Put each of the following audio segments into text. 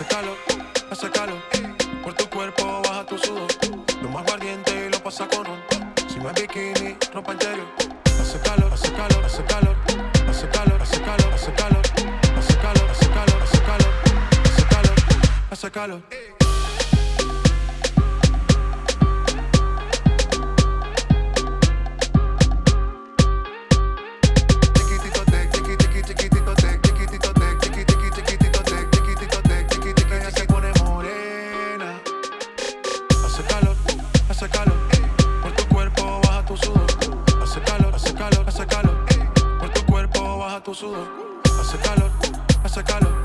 Hace calor, hace calor. Por tu cuerpo baja tu sudor. Lo más guardiente y lo pasa con un. Si no es bikini, ropa interior. Hace calor, hace calor, hace calor. Hace calor, hace calor, hace calor. Hace calor, hace calor, hace calor. Hace calor, hace calor. Hace calor. Por tu cuerpo baja tu sudor. Hace calor, hace calor, hace calor. Por tu cuerpo baja tu sudor. Hace calor, hace calor.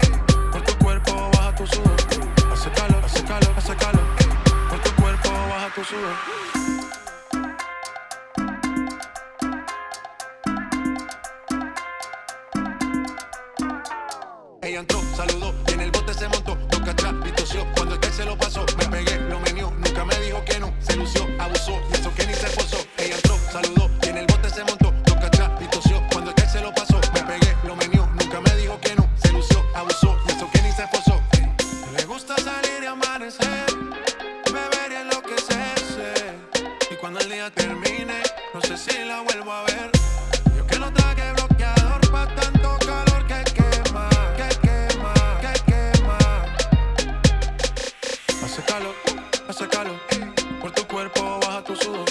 Por tu cuerpo baja tu sudor. Hace calor, hace calor, hace calor. Por tu cuerpo baja tu sudor. Ella entró, saludó y en el bote se montó. Dos cachas y tosió. Cuando el que se lo pasó, me pegué, lo menió. Nunca me dijo que no. Se cuando el día termine, no sé si la vuelvo a ver. Yo que no traje bloqueador pa' tanto calor que quema, que quema, que quema. Hace calor, hace calor. Por tu cuerpo baja tu sudor.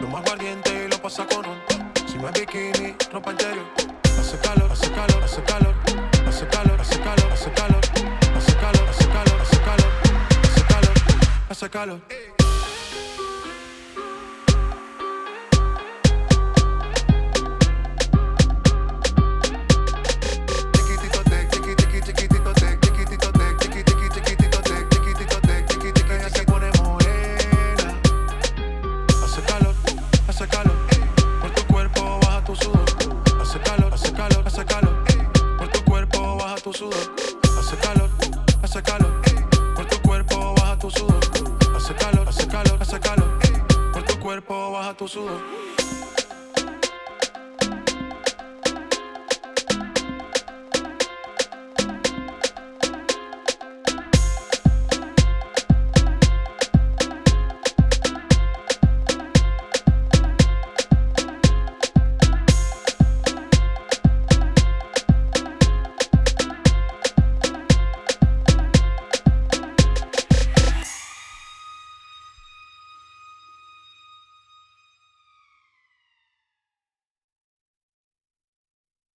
Lo más valiente y lo pasa con ron. Si no es bikini, ropa interior. Hace calor, hace calor, hace calor. Hace calor, hace calor, hace calor. Hace calor, hace calor, hace calor. Hace calor, hace calor. Hace calor, hace calor. Por tu cuerpo baja tu sudor. Hace calor, hace calor, hace calor. Por tu cuerpo baja tu sudor.